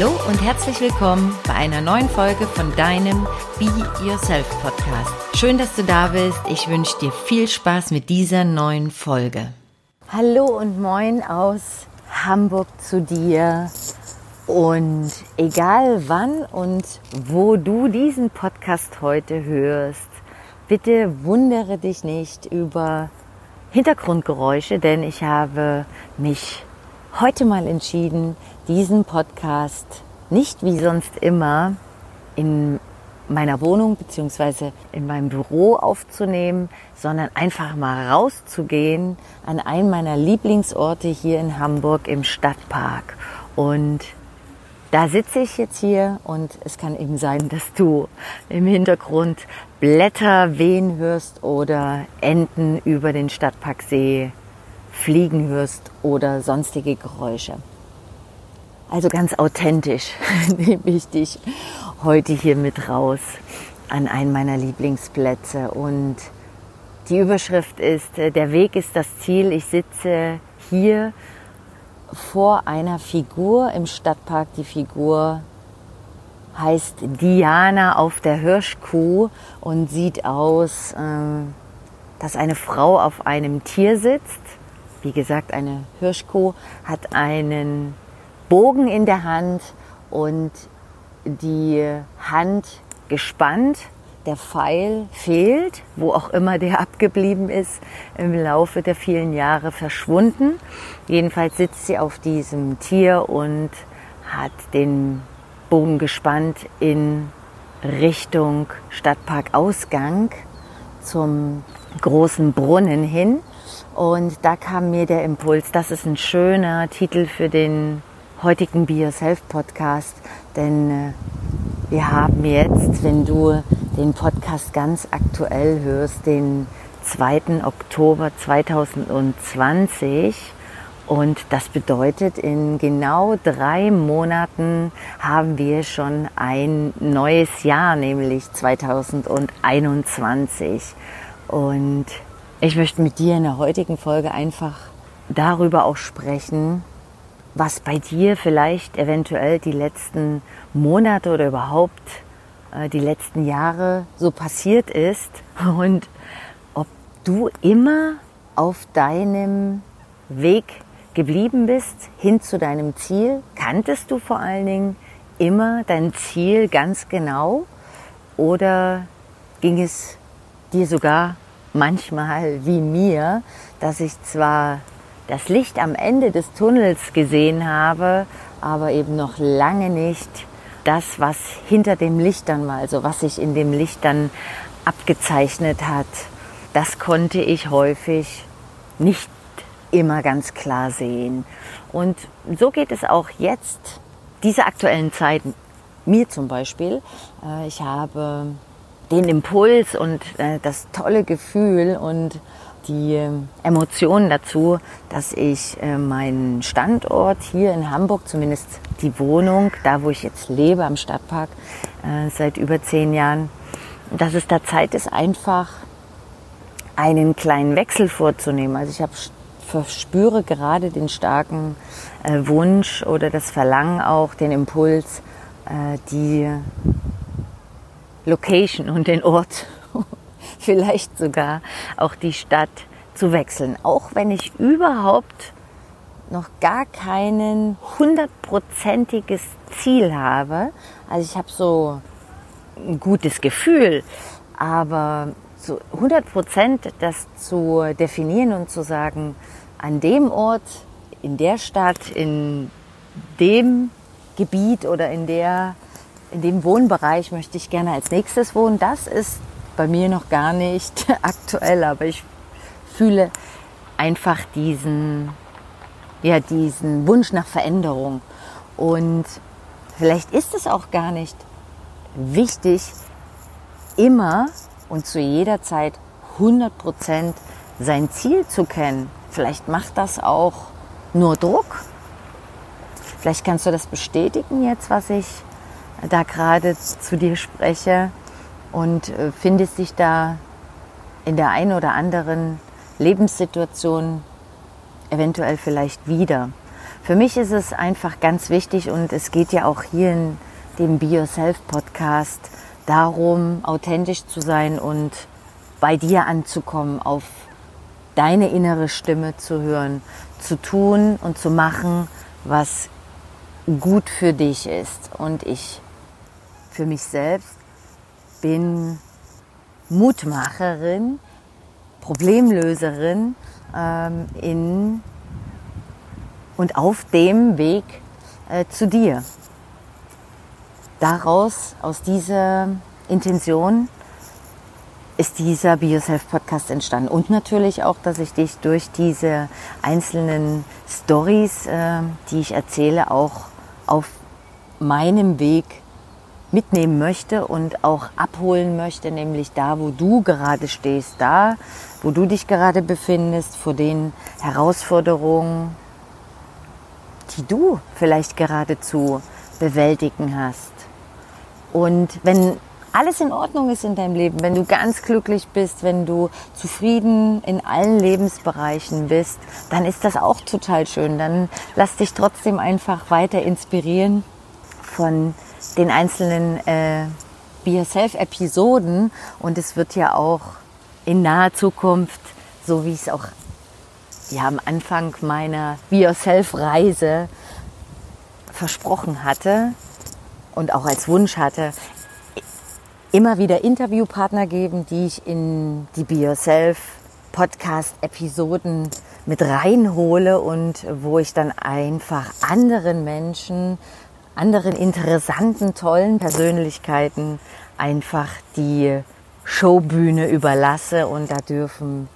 Hallo und herzlich willkommen bei einer neuen Folge von deinem Be Yourself Podcast. Schön, dass du da bist. Ich wünsche dir viel Spaß mit dieser neuen Folge. Hallo und moin aus Hamburg zu dir. Und egal wann und wo du diesen Podcast heute hörst, bitte wundere dich nicht über Hintergrundgeräusche, denn ich habe mich heute mal entschieden, diesen Podcast nicht wie sonst immer in meiner Wohnung bzw. in meinem Büro aufzunehmen, sondern einfach mal rauszugehen an einen meiner Lieblingsorte hier in Hamburg im Stadtpark. Und da sitze ich jetzt hier und es kann eben sein, dass du im Hintergrund Blätter wehen hörst oder Enten über den Stadtparksee fliegen hörst oder sonstige Geräusche. Also ganz authentisch nehme ich dich heute hier mit raus an einen meiner Lieblingsplätze. Und die Überschrift ist, äh, der Weg ist das Ziel. Ich sitze hier vor einer Figur im Stadtpark. Die Figur heißt Diana auf der Hirschkuh und sieht aus, äh, dass eine Frau auf einem Tier sitzt. Wie gesagt, eine Hirschkuh hat einen Bogen in der Hand und die Hand gespannt. Der Pfeil fehlt, wo auch immer der abgeblieben ist, im Laufe der vielen Jahre verschwunden. Jedenfalls sitzt sie auf diesem Tier und hat den Bogen gespannt in Richtung Stadtparkausgang zum großen Brunnen hin. Und da kam mir der Impuls, das ist ein schöner Titel für den heutigen Be Yourself Podcast, denn äh, wir haben jetzt, wenn du den Podcast ganz aktuell hörst, den 2. Oktober 2020 und das bedeutet, in genau drei Monaten haben wir schon ein neues Jahr, nämlich 2021. Und ich möchte mit dir in der heutigen Folge einfach darüber auch sprechen, was bei dir vielleicht eventuell die letzten Monate oder überhaupt äh, die letzten Jahre so passiert ist und ob du immer auf deinem Weg geblieben bist hin zu deinem Ziel. Kanntest du vor allen Dingen immer dein Ziel ganz genau oder ging es dir sogar manchmal wie mir, dass ich zwar das Licht am Ende des Tunnels gesehen habe, aber eben noch lange nicht das, was hinter dem Licht dann war, also was sich in dem Licht dann abgezeichnet hat. Das konnte ich häufig nicht immer ganz klar sehen. Und so geht es auch jetzt, diese aktuellen Zeiten, mir zum Beispiel. Äh, ich habe den Impuls und äh, das tolle Gefühl und die ähm, Emotionen dazu, dass ich äh, meinen Standort hier in Hamburg, zumindest die Wohnung, da wo ich jetzt lebe am Stadtpark äh, seit über zehn Jahren, dass es da Zeit ist, einfach einen kleinen Wechsel vorzunehmen. Also ich habe verspüre gerade den starken äh, Wunsch oder das Verlangen auch, den Impuls, die Location und den Ort vielleicht sogar auch die Stadt zu wechseln. Auch wenn ich überhaupt noch gar kein hundertprozentiges Ziel habe. Also ich habe so ein gutes Gefühl, aber so 100 Prozent das zu definieren und zu sagen, an dem Ort, in der Stadt, in dem Gebiet oder in der in dem Wohnbereich möchte ich gerne als nächstes wohnen. Das ist bei mir noch gar nicht aktuell, aber ich fühle einfach diesen, ja, diesen Wunsch nach Veränderung. Und vielleicht ist es auch gar nicht wichtig, immer und zu jeder Zeit 100 Prozent sein Ziel zu kennen. Vielleicht macht das auch nur Druck. Vielleicht kannst du das bestätigen jetzt, was ich da gerade zu dir spreche und äh, findest dich da in der einen oder anderen Lebenssituation eventuell vielleicht wieder. für mich ist es einfach ganz wichtig und es geht ja auch hier in dem Be Yourself Podcast darum, authentisch zu sein und bei dir anzukommen, auf deine innere Stimme zu hören, zu tun und zu machen, was gut für dich ist. Und ich für mich selbst bin Mutmacherin, Problemlöserin ähm, in und auf dem Weg äh, zu dir. Daraus, aus dieser Intention, ist dieser Be Yourself Podcast entstanden. Und natürlich auch, dass ich dich durch diese einzelnen Stories, äh, die ich erzähle, auch auf meinem Weg mitnehmen möchte und auch abholen möchte, nämlich da, wo du gerade stehst, da, wo du dich gerade befindest, vor den Herausforderungen, die du vielleicht gerade zu bewältigen hast. Und wenn alles in Ordnung ist in deinem Leben, wenn du ganz glücklich bist, wenn du zufrieden in allen Lebensbereichen bist, dann ist das auch total schön. Dann lass dich trotzdem einfach weiter inspirieren von den einzelnen äh, Be Yourself-Episoden. Und es wird ja auch in naher Zukunft, so wie ich es auch ja, am Anfang meiner Be Yourself-Reise versprochen hatte und auch als Wunsch hatte, immer wieder Interviewpartner geben, die ich in die Be Yourself Podcast-Episoden mit reinhole und wo ich dann einfach anderen Menschen, anderen interessanten, tollen Persönlichkeiten einfach die Showbühne überlasse und da dürfen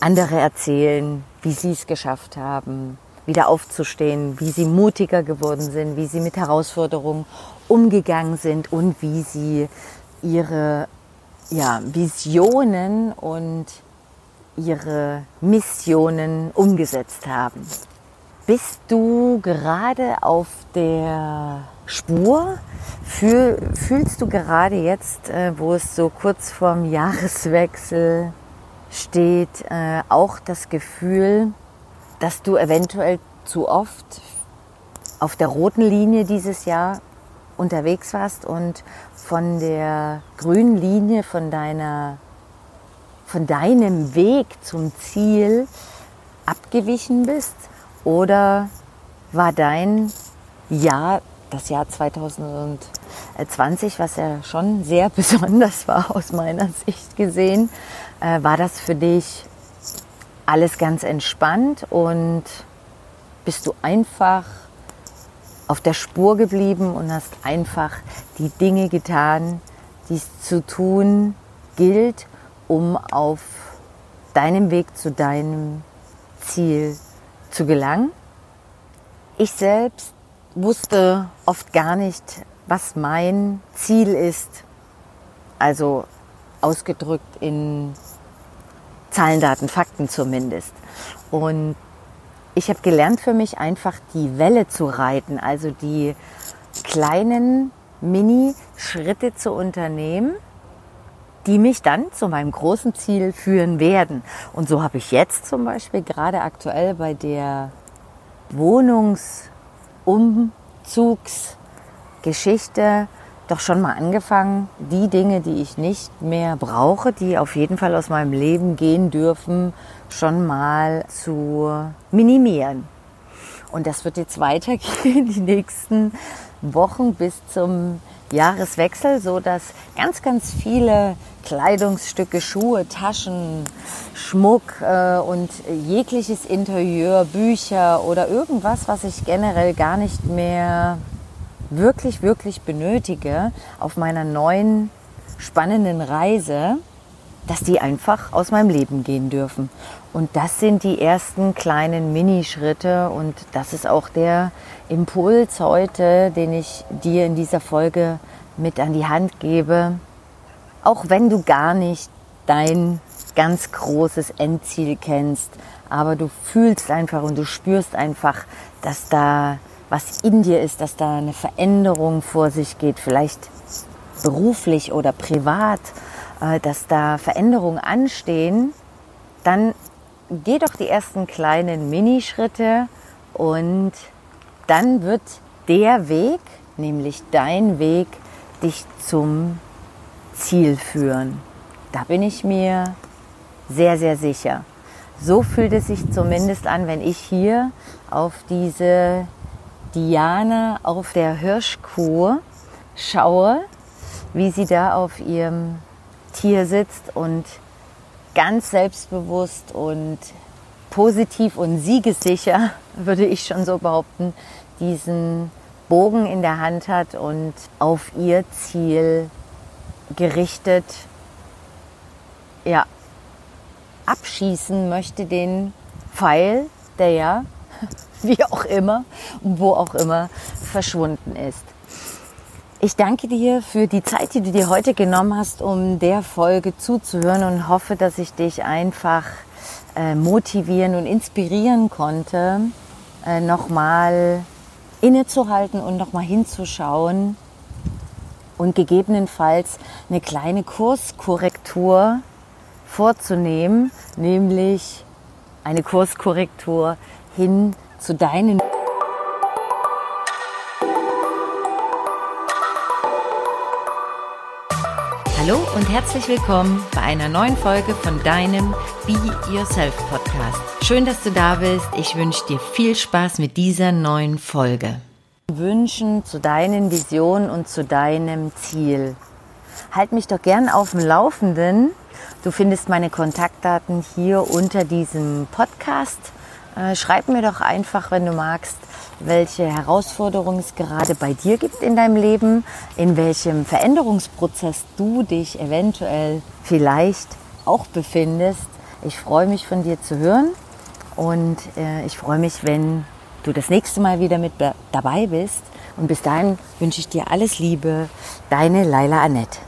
andere erzählen, wie sie es geschafft haben, wieder aufzustehen, wie sie mutiger geworden sind, wie sie mit Herausforderungen umgegangen sind und wie sie ihre ja, Visionen und ihre Missionen umgesetzt haben. Bist du gerade auf der Spur? Fühl, fühlst du gerade jetzt, äh, wo es so kurz vorm Jahreswechsel steht, äh, auch das Gefühl, dass du eventuell zu oft auf der roten Linie dieses Jahr unterwegs warst und von der grünen Linie, von deiner, von deinem Weg zum Ziel abgewichen bist? Oder war dein Jahr, das Jahr 2020, was ja schon sehr besonders war aus meiner Sicht gesehen, äh, war das für dich alles ganz entspannt und bist du einfach auf der Spur geblieben und hast einfach die Dinge getan, die es zu tun gilt, um auf deinem Weg zu deinem Ziel zu gelangen. Ich selbst wusste oft gar nicht, was mein Ziel ist, also ausgedrückt in Zahlen, Daten, Fakten zumindest. Und ich habe gelernt für mich einfach die Welle zu reiten, also die kleinen Mini-Schritte zu unternehmen, die mich dann zu meinem großen Ziel führen werden. Und so habe ich jetzt zum Beispiel gerade aktuell bei der Wohnungsumzugsgeschichte doch schon mal angefangen, die Dinge, die ich nicht mehr brauche, die auf jeden Fall aus meinem Leben gehen dürfen, schon mal zu minimieren. Und das wird jetzt weitergehen die nächsten Wochen bis zum Jahreswechsel, so dass ganz, ganz viele Kleidungsstücke, Schuhe, Taschen, Schmuck äh, und jegliches Interieur, Bücher oder irgendwas, was ich generell gar nicht mehr wirklich, wirklich benötige auf meiner neuen spannenden Reise, dass die einfach aus meinem Leben gehen dürfen. Und das sind die ersten kleinen Minischritte und das ist auch der Impuls heute, den ich dir in dieser Folge mit an die Hand gebe. Auch wenn du gar nicht dein ganz großes Endziel kennst, aber du fühlst einfach und du spürst einfach, dass da was in dir ist, dass da eine Veränderung vor sich geht, vielleicht beruflich oder privat, dass da Veränderungen anstehen, dann geh doch die ersten kleinen Minischritte und dann wird der Weg, nämlich dein Weg, dich zum Ziel führen. Da bin ich mir sehr, sehr sicher. So fühlt es sich zumindest an, wenn ich hier auf diese Diane auf der Hirschkuh schaue, wie sie da auf ihrem Tier sitzt und ganz selbstbewusst und positiv und siegessicher, würde ich schon so behaupten, diesen Bogen in der Hand hat und auf ihr Ziel gerichtet, ja, abschießen möchte den Pfeil, der ja, wie auch immer und wo auch immer, verschwunden ist. Ich danke dir für die Zeit, die du dir heute genommen hast, um der Folge zuzuhören und hoffe, dass ich dich einfach äh, motivieren und inspirieren konnte, äh, nochmal innezuhalten und nochmal hinzuschauen und gegebenenfalls eine kleine Kurskorrektur vorzunehmen, nämlich eine Kurskorrektur hin zu deinen Hallo und herzlich willkommen bei einer neuen Folge von deinem Be Yourself Podcast. Schön, dass du da bist. Ich wünsche dir viel Spaß mit dieser neuen Folge. Wünschen zu deinen Visionen und zu deinem Ziel. Halt mich doch gern auf dem Laufenden. Du findest meine Kontaktdaten hier unter diesem Podcast. Äh, schreib mir doch einfach, wenn du magst, welche Herausforderungen es gerade bei dir gibt in deinem Leben, in welchem Veränderungsprozess du dich eventuell vielleicht auch befindest. Ich freue mich von dir zu hören und äh, ich freue mich, wenn du das nächste Mal wieder mit dabei bist. Und bis dahin wünsche ich dir alles Liebe, deine Laila Annette.